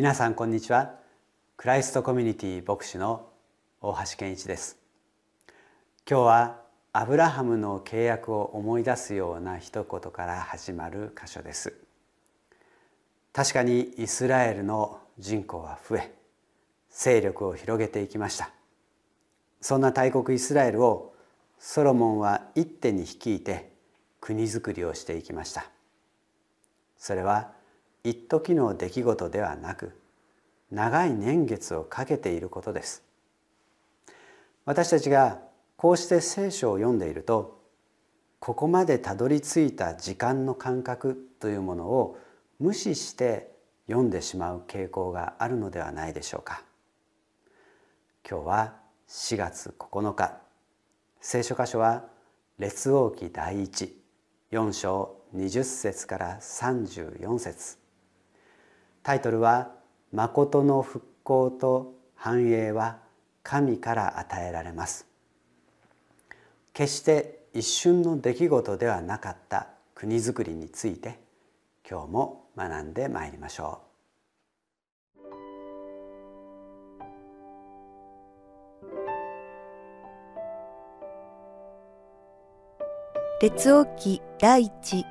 皆さんこんにちは。クライストコミュニティ牧師の大橋健一です。今日はアブラハムの契約を思い出すような一言から始まる箇所です。確かにイスラエルの人口は増え勢力を広げていきました。そんな大国イスラエルをソロモンは一手に率いて国づくりをしていきました。それは一時の出来事ではなく長い年月をかけていることです。私たちがこうして聖書を読んでいるとここまでたどり着いた時間の感覚というものを無視して読んでしまう傾向があるのではないでしょうか。今日は4月9日。聖書箇所は列王記第一。4章20節から34節。タイトルは「誠の復興と繁栄は神から与えられます」決して一瞬の出来事ではなかった国づくりについて今日も学んでまいりましょう。列王記第一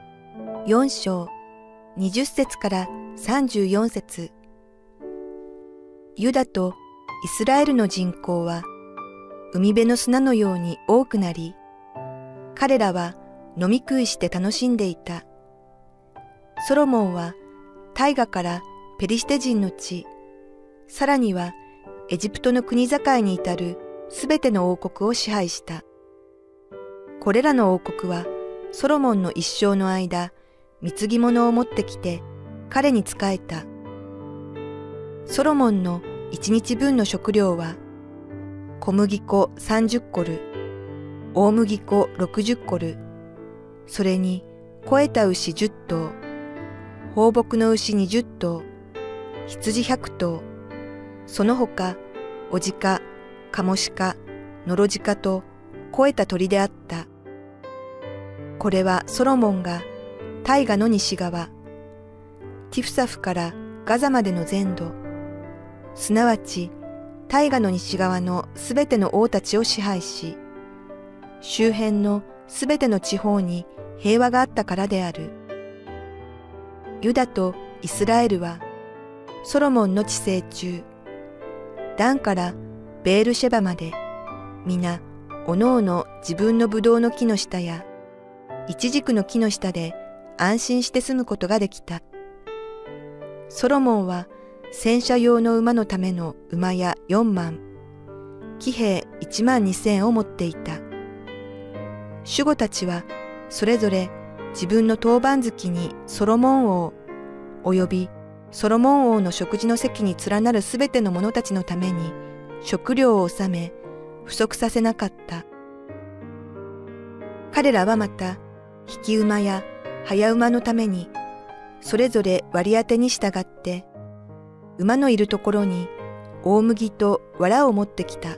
4章20節から34節ユダとイスラエルの人口は海辺の砂のように多くなり、彼らは飲み食いして楽しんでいた。ソロモンは大河からペリシテ人の地、さらにはエジプトの国境に至るすべての王国を支配した。これらの王国はソロモンの一生の間、貢ぎ物を持ってきて彼に仕えた。ソロモンの一日分の食料は、小麦粉30コル、大麦粉60コル、それに肥えた牛10頭、放牧の牛20頭、羊100頭、その他、おじか、カモシカ、ノロジカと肥えた鳥であった。これはソロモンが大河の西側、ティフサフからガザまでの全土、すなわち大河の西側のすべての王たちを支配し、周辺のすべての地方に平和があったからである。ユダとイスラエルは、ソロモンの治世中、ダンからベールシェバまで、皆、おのおの自分のブドウの木の下や、イチジクの木の下で安心して住むことができた。ソロモンは戦車用の馬のための馬や4万、騎兵1万2千を持っていた。守護たちはそれぞれ自分の当番月にソロモン王、及びソロモン王の食事の席に連なるすべての者たちのために食料を納め、不足させなかった。彼らはまた、引き馬や早馬のためにそれぞれ割り当てに従って、馬のいるところに大麦と藁を持ってきた。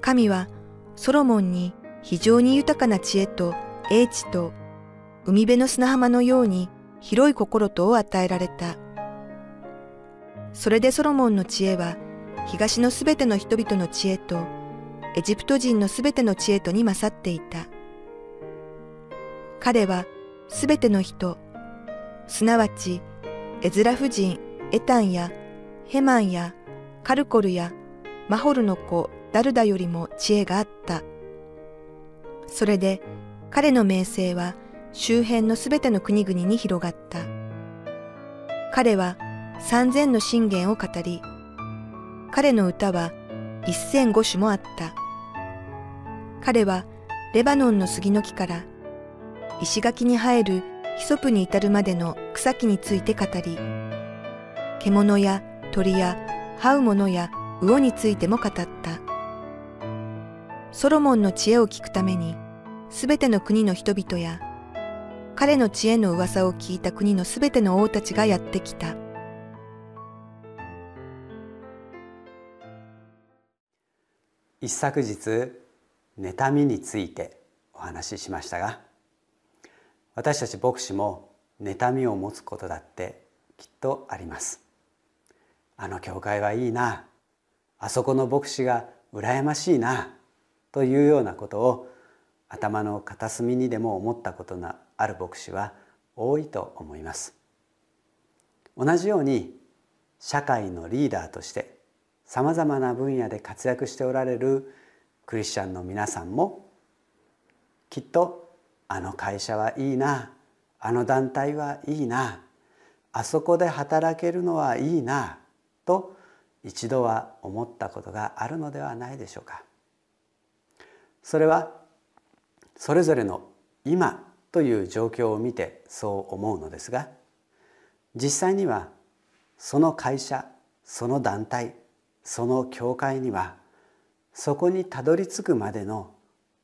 神はソロモンに非常に豊かな知恵と英知と海辺の砂浜のように広い心とを与えられた。それでソロモンの知恵は東のすべての人々の知恵とエジプト人のすべての知恵とに勝っていた。彼はすべての人、すなわち、エズラ夫人、エタンや、ヘマンや、カルコルや、マホルの子、ダルダよりも知恵があった。それで、彼の名声は周辺のすべての国々に広がった。彼は三千の信玄を語り、彼の歌は一千五種もあった。彼はレバノンの杉の木から石垣に生えるヒソプに至るまでの草木について語り、獣や鳥や這うものや魚についても語った。ソロモンの知恵を聞くために、すべての国の人々や、彼の知恵の噂を聞いた国のすべての王たちがやってきた。一昨日妬みについてお話ししましたが私たち牧師も妬みを持つことだってきっとあります。あの教会はいいな。あそこの牧師が羨ましいな。というようなことを頭の片隅にでも思ったことのある牧師は多いと思います。同じように社会のリーダーとしてさまざまな分野で活躍しておられるクリスチャンの皆さんもきっとあの会社はいいな。あの団体はいいな。あそこで働けるのはいいな。と一度は思ったことがあるのではないでしょうか。それはそれぞれの今という状況を見てそう思うのですが実際にはその会社その団体その教会にはそこにたどり着くまでの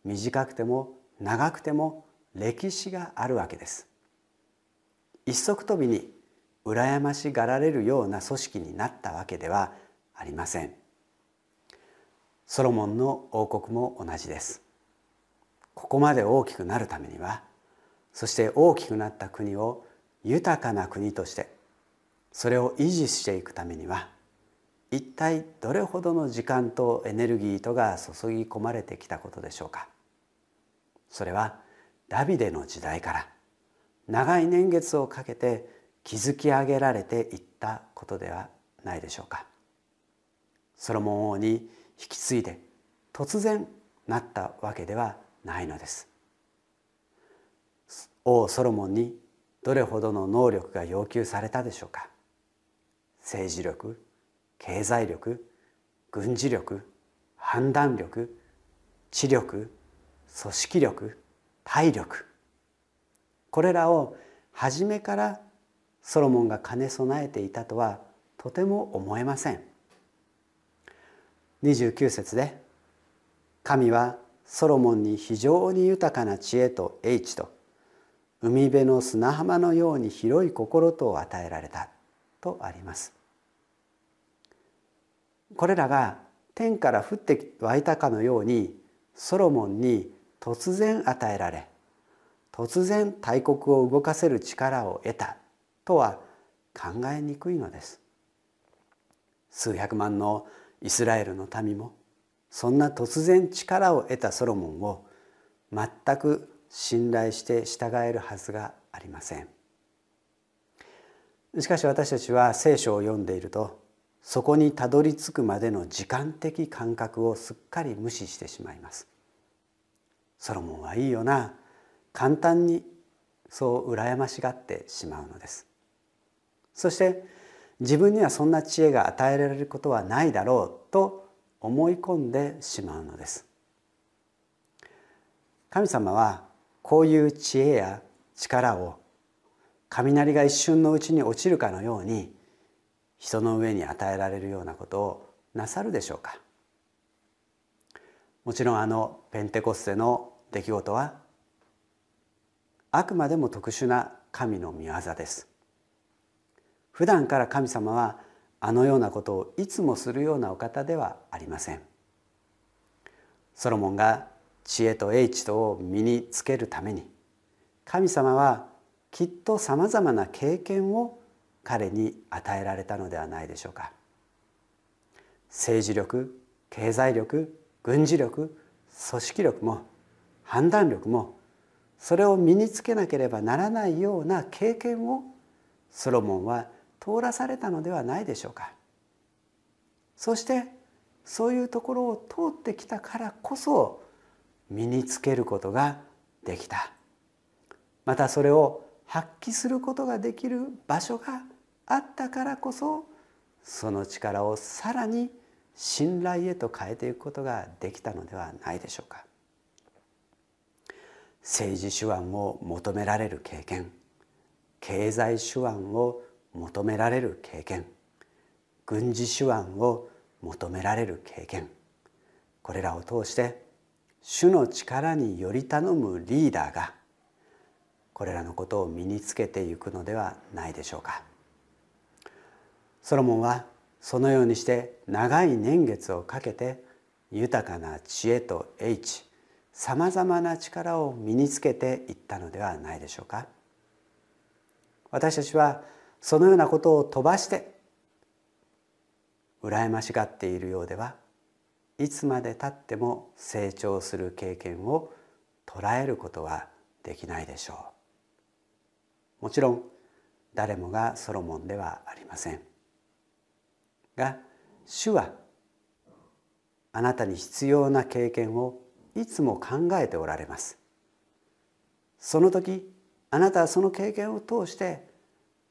短くても長くても歴史があるわけです。一足飛びに羨ましがられるような組織になったわけではありません。ソロモンの王国も同じです。ここまで大きくなるためにはそして大きくなった国を豊かな国としてそれを維持していくためには一体どれほどの時間とエネルギーとが注ぎ込まれてきたことでしょうかそれはダビデの時代から長い年月をかけて築き上げられていったことではないでしょうか。ソロモン王に引き継いで突然なったわけではないのです。王ソロモンにどれほどの能力が要求されたでしょうか。政治力経済力軍事力判断力知力組織力体力。これらを初めからソロモンが兼ね備えていたとはとても思えません。29節で「神はソロモンに非常に豊かな知恵と英知と海辺の砂浜のように広い心と与えられた」とあります。これらが天から降って湧いたかのようにソロモンに突然与えられ突然大国を動かせる力を得たとは考えにくいのです。数百万のイスラエルの民もそんな突然力を得たソロモンを全く信頼して従えるはずがありません。しかし私たちは聖書を読んでいるとそこにたどり着くまでの時間的感覚をすっかり無視してしまいます。ソロモンはいいよな。簡単にそう羨ましがってしまうのです。そして自分にはそんな知恵が与えられることはないだろうと思い込んでしまうのです。神様はこういう知恵や力を雷が一瞬のうちに落ちるかのように人の上に与えられるようなことをなさるでしょうか。もちろんあのペンテコステの出来事はあくまでも特殊な神の御業です。普段から神様はあのようなことをいつもするようなお方ではありません。ソロモンが知恵と英知とを身につけるために神様はきっとさまざまな経験を彼に与えられたのではないでしょうか。政治力経済力軍事力組織力も判断力もそれを身につけなければならないような経験をソロモンは通らされたのではないでしょうか。そしてそういうところを通ってきたからこそ身につけることができた。またそれを発揮することができる場所があったからこそその力をさらに信頼へと変えていくことができたのではないでしょうか。政治手腕を求められる経験。経済手腕を求められる経験。軍事手腕を求められる経験。これらを通して主の力により頼むリーダーがこれらのことを身につけていくのではないでしょうか。ソロモンはそのようにして長い年月をかけて豊かな知恵と英知さまざまな力を身につけていったのではないでしょうか。私たちはそのようなことを飛ばして羨ましがっているようではいつまでたっても成長する経験を捉えることはできないでしょう。もちろん誰もがソロモンではありません。が主はあなたに必要な経験をいつも考えておられますその時あなたはその経験を通して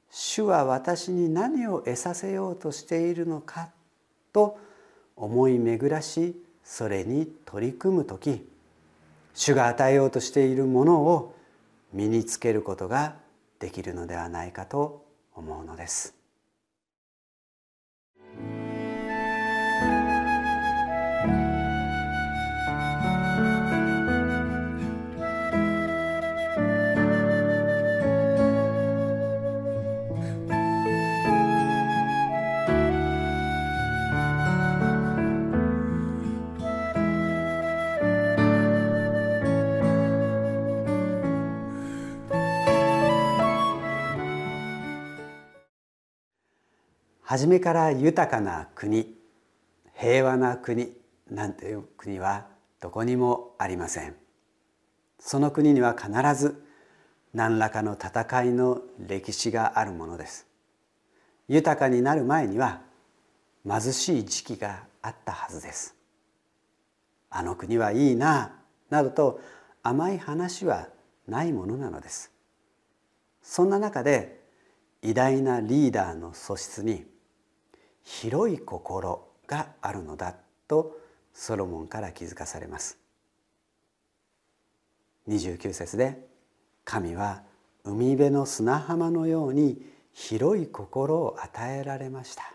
主は私に何を得させようとしているのかと思い巡らしそれに取り組む時主が与えようとしているものを身につけることができるのではないかと思うのです。初めから豊かな国平和な国なんていう国はどこにもありません。その国には必ず何らかの戦いの歴史があるものです。豊かになる前には貧しい時期があったはずです。あの国はいいななどと甘い話はないものなのです。そんな中で偉大なリーダーの素質に広い心があるのだとソロモンから気づかされます。29節で神は海辺の砂浜のように広い心を与えられました。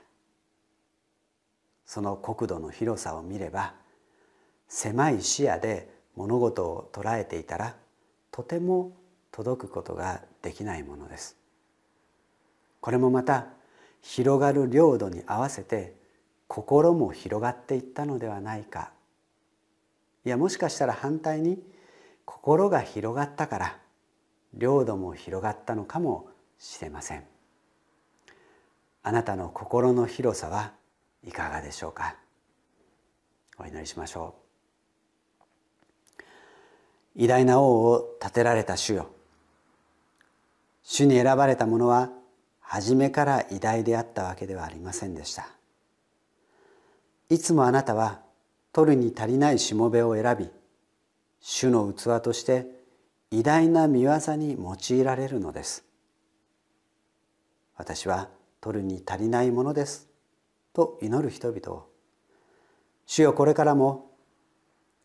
その国土の広さを見れば狭い視野で物事を捉えていたらとても届くことができないものです。これもまた広がる領土に合わせて心も広がっていったのではないか。いやもしかしたら反対に心が広がったから領土も広がったのかもしれません。あなたの心の広さはいかがでしょうか？お祈りしましょう。偉大な王を立てられた主よ。主に選ばれた者は初めから偉大であったわけではありませんでした。いつもあなたは取るに足りないしもべを選び主の器として偉大な見業に用いられるのです。私は取るに足りないものですと祈る人々を。主よこれからも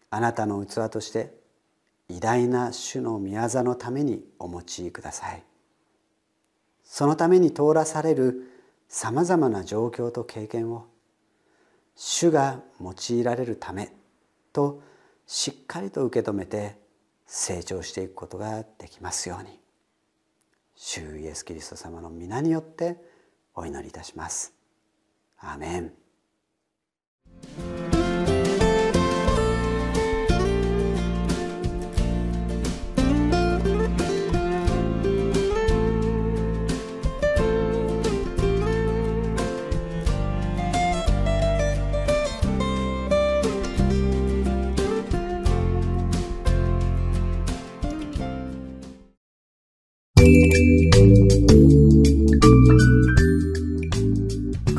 あなたの器として偉大な主の御業のためにお持ちください。そのために通らされるさまざまな状況と経験を主が用いられるためとしっかりと受け止めて成長していくことができますように主イエス・キリスト様の皆によってお祈りいたします。アメン